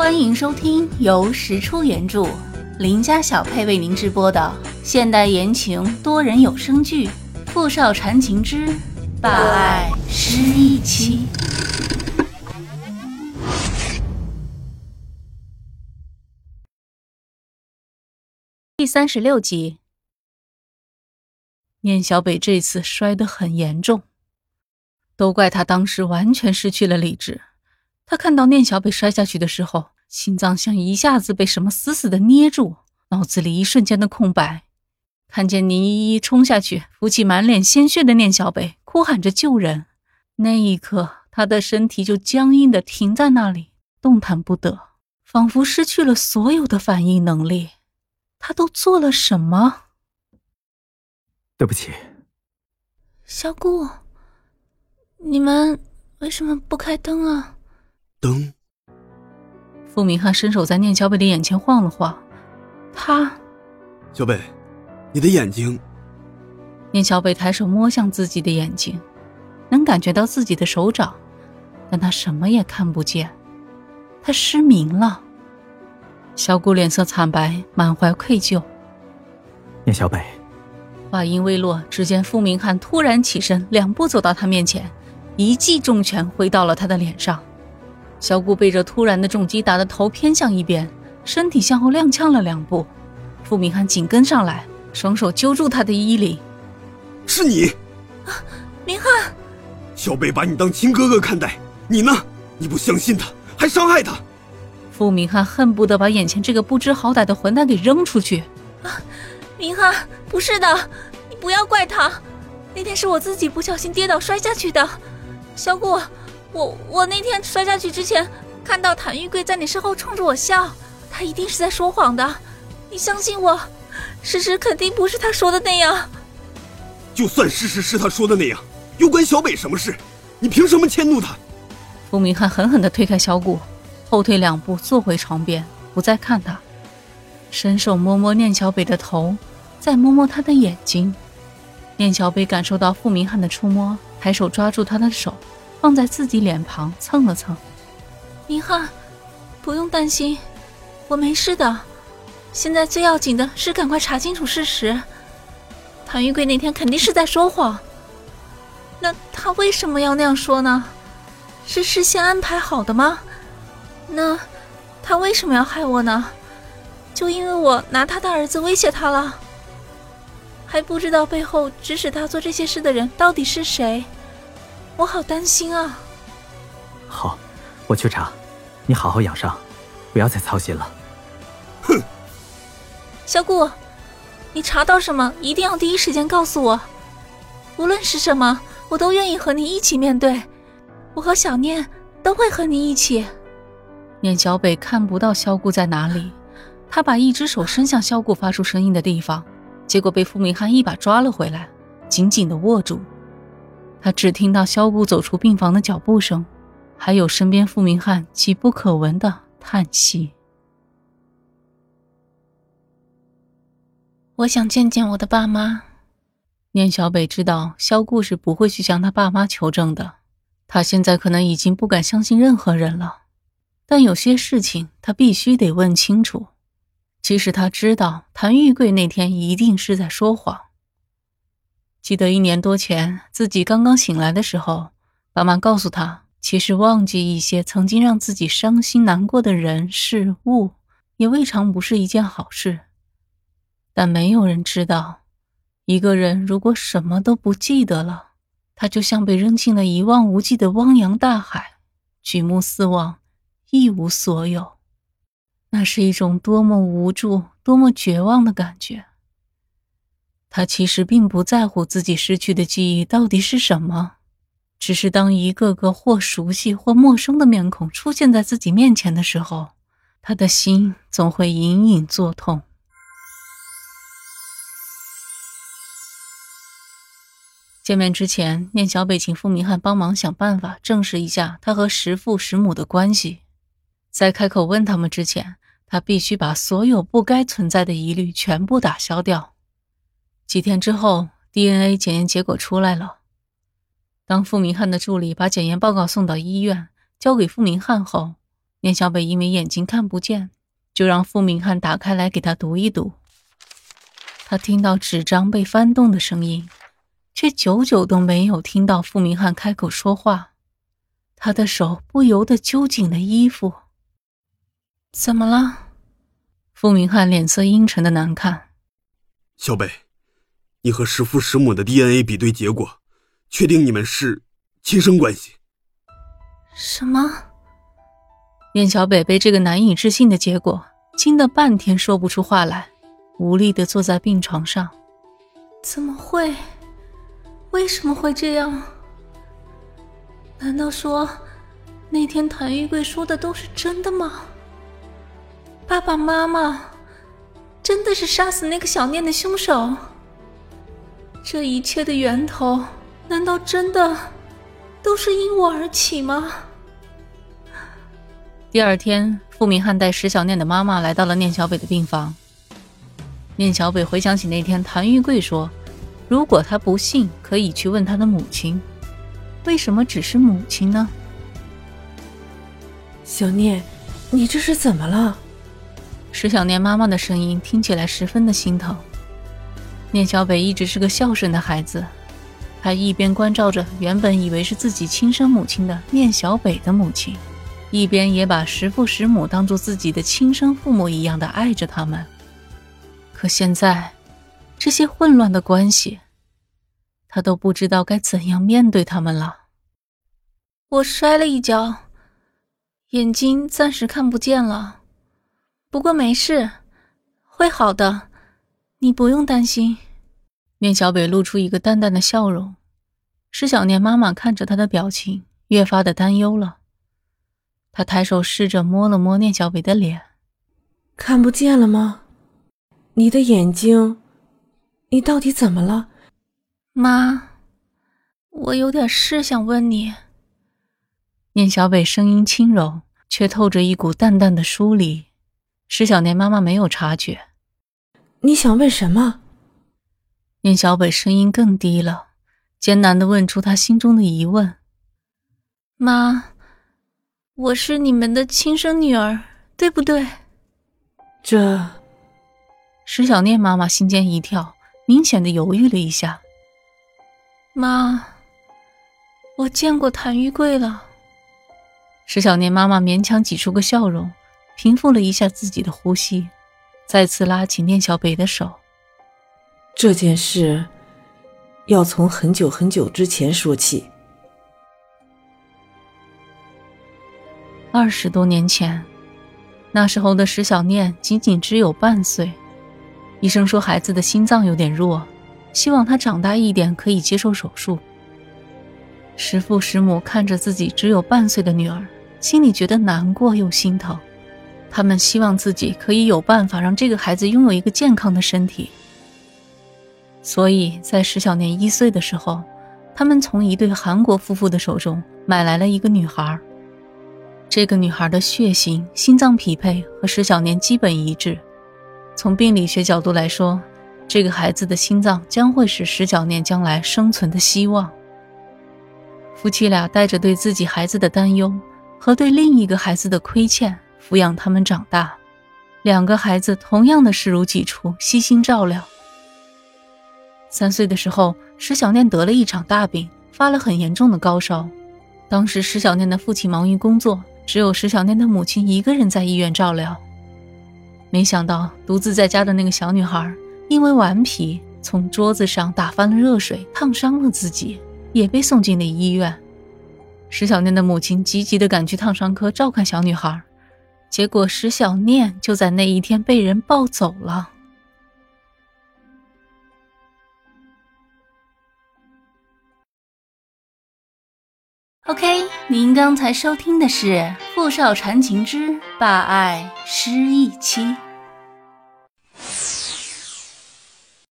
欢迎收听由石出原著、林家小配为您直播的现代言情多人有声剧《富少缠情之霸爱失忆妻》第三十六集。念小北这次摔得很严重，都怪他当时完全失去了理智。他看到念小北摔下去的时候，心脏像一下子被什么死死的捏住，脑子里一瞬间的空白。看见宁依依冲下去扶起满脸鲜血的念小北，哭喊着救人，那一刻他的身体就僵硬的停在那里，动弹不得，仿佛失去了所有的反应能力。他都做了什么？对不起，小顾，你们为什么不开灯啊？灯。傅明翰伸手在念小北的眼前晃了晃，他，小北，你的眼睛。念小北抬手摸向自己的眼睛，能感觉到自己的手掌，但他什么也看不见，他失明了。小谷脸色惨白，满怀愧疚。念小北，话音未落，只见傅明翰突然起身，两步走到他面前，一记重拳挥到了他的脸上。小顾被这突然的重击打得头偏向一边，身体向后踉跄了两步。傅明翰紧跟上来，双手揪住他的衣领：“是你，啊，明翰！小贝把你当亲哥哥看待，你呢？你不相信他，还伤害他。”傅明翰恨不得把眼前这个不知好歹的混蛋给扔出去。啊，明翰，不是的，你不要怪他，那天是我自己不小心跌倒摔下去的，小顾。我我那天摔下去之前，看到谭玉贵在你身后冲着我笑，他一定是在说谎的，你相信我，事实肯定不是他说的那样。就算事实是他说的那样，又关小北什么事？你凭什么迁怒他？傅明翰狠狠地推开小谷，后退两步坐回床边，不再看他，伸手摸摸念小北的头，再摸摸他的眼睛。念小北感受到傅明翰的触摸，抬手抓住他的手。放在自己脸庞蹭了蹭，明翰，不用担心，我没事的。现在最要紧的是赶快查清楚事实。谭玉贵那天肯定是在说谎，那他为什么要那样说呢？是事先安排好的吗？那他为什么要害我呢？就因为我拿他的儿子威胁他了？还不知道背后指使他做这些事的人到底是谁？我好担心啊！好，我去查，你好好养伤，不要再操心了。哼，小顾，你查到什么一定要第一时间告诉我，无论是什么，我都愿意和你一起面对。我和小念都会和你一起。念小北看不到萧顾在哪里，他把一只手伸向萧顾发出声音的地方，结果被傅明翰一把抓了回来，紧紧的握住。他只听到萧顾走出病房的脚步声，还有身边傅明翰几不可闻的叹息。我想见见我的爸妈。念小北知道萧顾是不会去向他爸妈求证的，他现在可能已经不敢相信任何人了，但有些事情他必须得问清楚。即使他知道谭玉贵那天一定是在说谎。记得一年多前，自己刚刚醒来的时候，爸妈告诉他，其实忘记一些曾经让自己伤心难过的人事物，也未尝不是一件好事。但没有人知道，一个人如果什么都不记得了，他就像被扔进了一望无际的汪洋大海，举目四望，一无所有。那是一种多么无助、多么绝望的感觉。他其实并不在乎自己失去的记忆到底是什么，只是当一个个或熟悉或陌生的面孔出现在自己面前的时候，他的心总会隐隐作痛。见面之前，念小北请傅明翰帮忙想办法证实一下他和石父石母的关系，在开口问他们之前，他必须把所有不该存在的疑虑全部打消掉。几天之后，DNA 检验结果出来了。当傅明翰的助理把检验报告送到医院，交给傅明翰后，聂小北因为眼睛看不见，就让傅明翰打开来给他读一读。他听到纸张被翻动的声音，却久久都没有听到傅明翰开口说话。他的手不由得揪紧了衣服。怎么了？傅明翰脸色阴沉的难看。小北，你和师父师母的 DNA 比对结果，确定你们是亲生关系。什么？燕小北被这个难以置信的结果惊得半天说不出话来。无力的坐在病床上，怎么会？为什么会这样？难道说那天谭玉贵说的都是真的吗？爸爸妈妈真的是杀死那个小念的凶手？这一切的源头难道真的都是因我而起吗？第二天，傅明翰带石小念的妈妈来到了念小北的病房。念小北回想起那天，谭玉贵说：“如果他不信，可以去问他的母亲。为什么只是母亲呢？”小念，你这是怎么了？石小念妈妈的声音听起来十分的心疼。念小北一直是个孝顺的孩子，他一边关照着原本以为是自己亲生母亲的念小北的母亲，一边也把石父石母当做自己的亲生父母一样的爱着他们。可现在，这些混乱的关系，他都不知道该怎样面对他们了。我摔了一跤，眼睛暂时看不见了，不过没事，会好的，你不用担心。念小北露出一个淡淡的笑容，施小念妈妈看着他的表情，越发的担忧了。他抬手试着摸了摸念小北的脸，看不见了吗？你的眼睛，你到底怎么了，妈？我有点事想问你。念小北声音轻柔，却透着一股淡淡的疏离。石小念妈妈没有察觉。你想问什么？宁小北声音更低了，艰难的问出他心中的疑问。妈，我是你们的亲生女儿，对不对？这。石小念妈妈心间一跳，明显的犹豫了一下。妈，我见过谭玉贵了。石小念妈妈勉强挤出个笑容，平复了一下自己的呼吸，再次拉起念小北的手。这件事要从很久很久之前说起。二十多年前，那时候的石小念仅仅只有半岁。医生说孩子的心脏有点弱，希望他长大一点可以接受手术。石父石母看着自己只有半岁的女儿，心里觉得难过又心疼。他们希望自己可以有办法让这个孩子拥有一个健康的身体。所以在石小年一岁的时候，他们从一对韩国夫妇的手中买来了一个女孩。这个女孩的血型、心脏匹配和石小年基本一致。从病理学角度来说，这个孩子的心脏将会是石小念将来生存的希望。夫妻俩带着对自己孩子的担忧和对另一个孩子的亏欠，抚养他们长大。两个孩子同样的视如己出，悉心照料。三岁的时候，石小念得了一场大病，发了很严重的高烧。当时石小念的父亲忙于工作，只有石小念的母亲一个人在医院照料。没想到独自在家的那个小女孩，因为顽皮，从桌子上打翻了热水，烫伤了自己，也被送进了医院。石小念的母亲急急地赶去烫伤科照看小女孩，结果石小念就在那一天被人抱走了。OK，您刚才收听的是《富少缠情之霸爱失忆妻》。